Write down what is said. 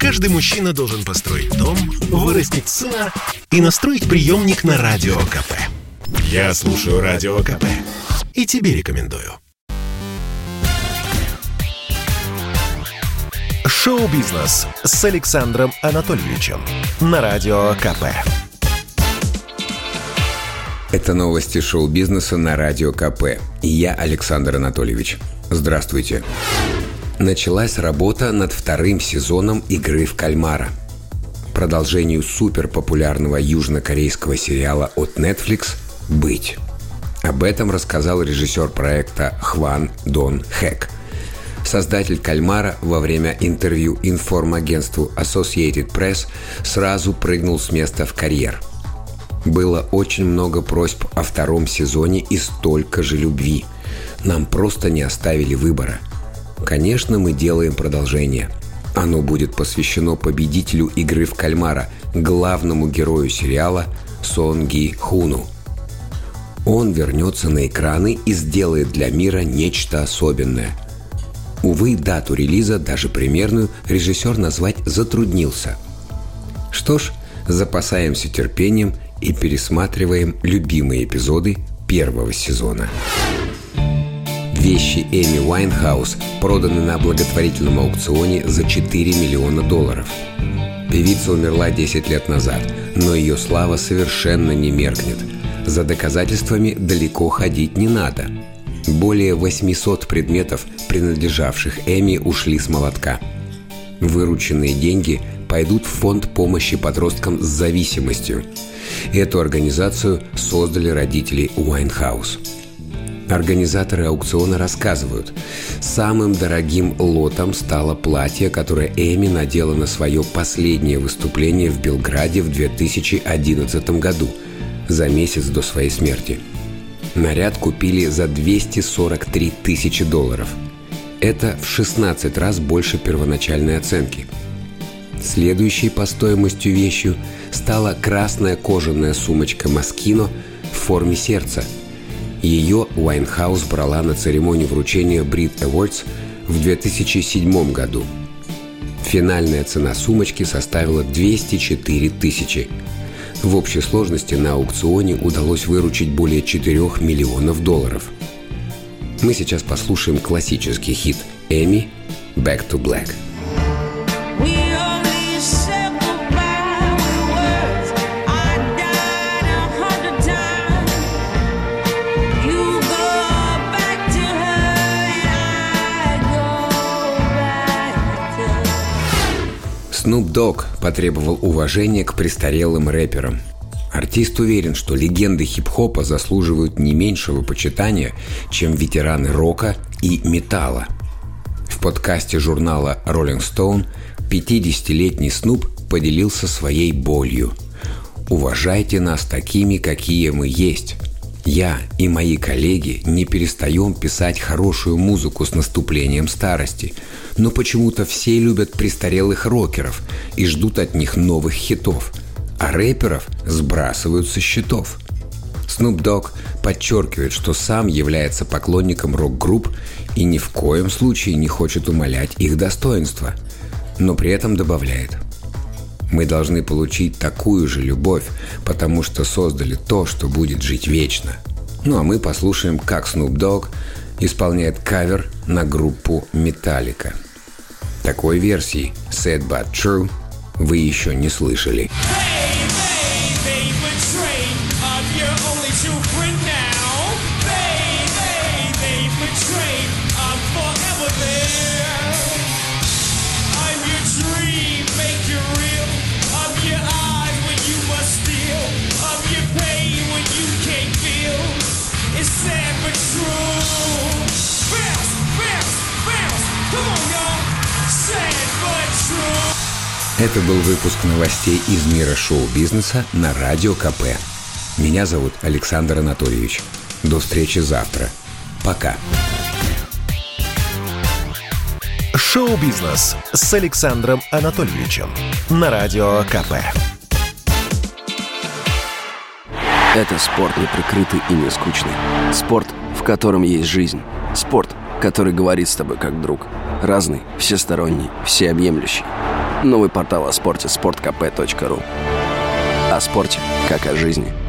Каждый мужчина должен построить дом, вырастить сына и настроить приемник на Радио КП. Я слушаю Радио КП и тебе рекомендую. Шоу-бизнес с Александром Анатольевичем на Радио КП. Это новости шоу-бизнеса на Радио КП. И я Александр Анатольевич. Здравствуйте. Началась работа над вторым сезоном «Игры в кальмара». Продолжению суперпопулярного южнокорейского сериала от Netflix «Быть». Об этом рассказал режиссер проекта Хван Дон Хэк. Создатель «Кальмара» во время интервью информагентству Associated Press сразу прыгнул с места в карьер – было очень много просьб о втором сезоне и столько же любви. Нам просто не оставили выбора. Конечно, мы делаем продолжение. Оно будет посвящено победителю игры в кальмара, главному герою сериала Сон Ги Хуну. Он вернется на экраны и сделает для мира нечто особенное. Увы, дату релиза, даже примерную, режиссер назвать затруднился. Что ж, запасаемся терпением и пересматриваем любимые эпизоды первого сезона. Вещи Эми Уайнхаус проданы на благотворительном аукционе за 4 миллиона долларов. Певица умерла 10 лет назад, но ее слава совершенно не меркнет. За доказательствами далеко ходить не надо. Более 800 предметов, принадлежавших Эми, ушли с молотка. Вырученные деньги пойдут в фонд помощи подросткам с зависимостью – Эту организацию создали родители Уайнхаус. Организаторы аукциона рассказывают, самым дорогим лотом стало платье, которое Эми надела на свое последнее выступление в Белграде в 2011 году, за месяц до своей смерти. Наряд купили за 243 тысячи долларов. Это в 16 раз больше первоначальной оценки. Следующей по стоимости вещью – стала красная кожаная сумочка Маскино в форме сердца. Ее Уайнхаус брала на церемонии вручения Brit Awards в 2007 году. Финальная цена сумочки составила 204 тысячи. В общей сложности на аукционе удалось выручить более 4 миллионов долларов. Мы сейчас послушаем классический хит Эми «Back to Black». Snoop Dogg потребовал уважения к престарелым рэперам. Артист уверен, что легенды хип-хопа заслуживают не меньшего почитания, чем ветераны рока и металла. В подкасте журнала Rolling Stone 50-летний Снуп поделился своей болью. «Уважайте нас такими, какие мы есть. Я и мои коллеги не перестаем писать хорошую музыку с наступлением старости, но почему-то все любят престарелых рокеров и ждут от них новых хитов, а рэперов сбрасывают со счетов. Snoop Dogg подчеркивает, что сам является поклонником рок-групп и ни в коем случае не хочет умалять их достоинства, но при этом добавляет – мы должны получить такую же любовь, потому что создали то, что будет жить вечно. Ну а мы послушаем, как Snoop Dogg исполняет кавер на группу Metallica. Такой версии Sad But True вы еще не слышали. Это был выпуск новостей из мира шоу-бизнеса на Радио КП. Меня зовут Александр Анатольевич. До встречи завтра. Пока. Шоу-бизнес с Александром Анатольевичем на Радио КП. Это спорт неприкрытый и не скучный. Спорт, в котором есть жизнь. Спорт, который говорит с тобой как друг. Разный, всесторонний, всеобъемлющий. Новый портал о спорте – sportkp.ru О спорте, как о жизни.